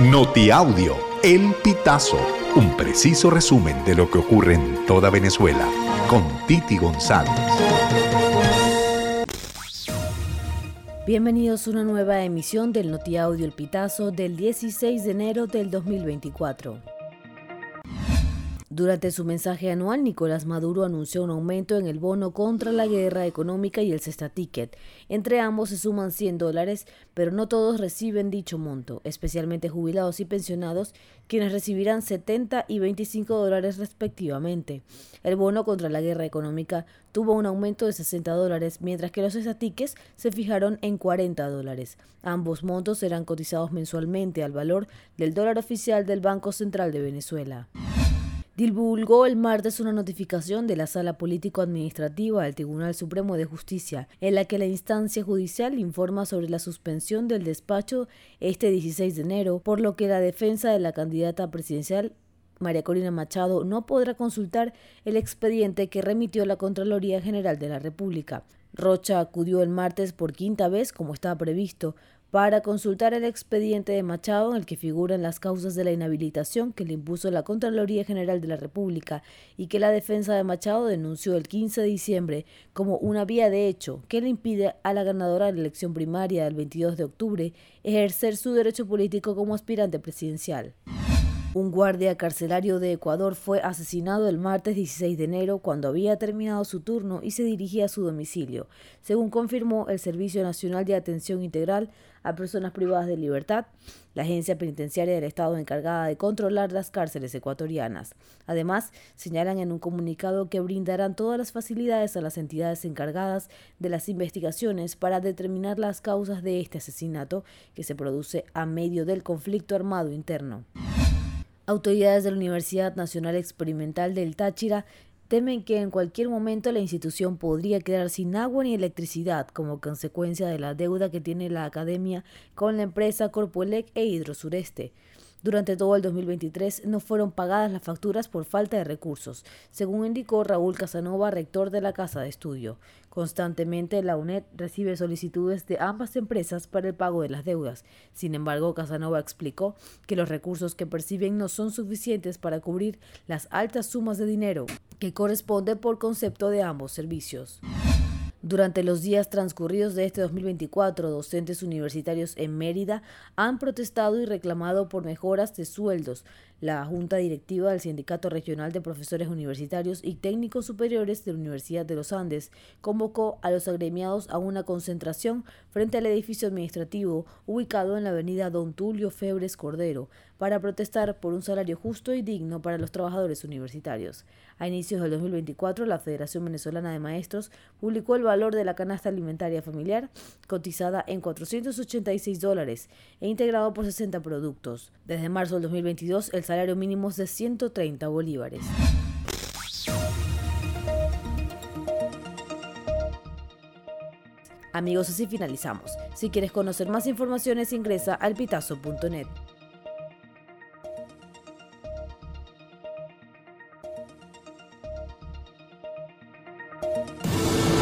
Notiaudio, El Pitazo, un preciso resumen de lo que ocurre en toda Venezuela, con Titi González. Bienvenidos a una nueva emisión del Notiaudio El Pitazo del 16 de enero del 2024. Durante su mensaje anual, Nicolás Maduro anunció un aumento en el bono contra la guerra económica y el cesta ticket. Entre ambos se suman 100 dólares, pero no todos reciben dicho monto, especialmente jubilados y pensionados, quienes recibirán 70 y 25 dólares respectivamente. El bono contra la guerra económica tuvo un aumento de 60 dólares, mientras que los cesta tickets se fijaron en 40 dólares. Ambos montos serán cotizados mensualmente al valor del dólar oficial del Banco Central de Venezuela divulgó el martes una notificación de la Sala Político-Administrativa del Tribunal Supremo de Justicia, en la que la instancia judicial informa sobre la suspensión del despacho este 16 de enero, por lo que la defensa de la candidata presidencial María Corina Machado no podrá consultar el expediente que remitió la Contraloría General de la República. Rocha acudió el martes por quinta vez, como estaba previsto, para consultar el expediente de Machado en el que figuran las causas de la inhabilitación que le impuso la Contraloría General de la República y que la defensa de Machado denunció el 15 de diciembre como una vía de hecho que le impide a la ganadora de la elección primaria del 22 de octubre ejercer su derecho político como aspirante presidencial. Un guardia carcelario de Ecuador fue asesinado el martes 16 de enero cuando había terminado su turno y se dirigía a su domicilio, según confirmó el Servicio Nacional de Atención Integral a Personas Privadas de Libertad, la agencia penitenciaria del Estado encargada de controlar las cárceles ecuatorianas. Además, señalan en un comunicado que brindarán todas las facilidades a las entidades encargadas de las investigaciones para determinar las causas de este asesinato que se produce a medio del conflicto armado interno. Autoridades de la Universidad Nacional Experimental del Táchira temen que en cualquier momento la institución podría quedar sin agua ni electricidad como consecuencia de la deuda que tiene la academia con la empresa Corpoelec e Hidrosureste. Durante todo el 2023 no fueron pagadas las facturas por falta de recursos, según indicó Raúl Casanova, rector de la Casa de Estudio. Constantemente la UNED recibe solicitudes de ambas empresas para el pago de las deudas. Sin embargo, Casanova explicó que los recursos que perciben no son suficientes para cubrir las altas sumas de dinero que corresponden por concepto de ambos servicios. Durante los días transcurridos de este 2024, docentes universitarios en Mérida han protestado y reclamado por mejoras de sueldos. La Junta Directiva del Sindicato Regional de Profesores Universitarios y Técnicos Superiores de la Universidad de los Andes convocó a los agremiados a una concentración frente al edificio administrativo ubicado en la avenida Don Tulio Febres Cordero para protestar por un salario justo y digno para los trabajadores universitarios. A inicios del 2024, la Federación Venezolana de Maestros publicó el valor de la canasta alimentaria familiar, cotizada en 486 dólares e integrado por 60 productos. Desde marzo del 2022, el salario mínimo es de 130 bolívares. Amigos, así finalizamos. Si quieres conocer más informaciones, ingresa al pitazo.net.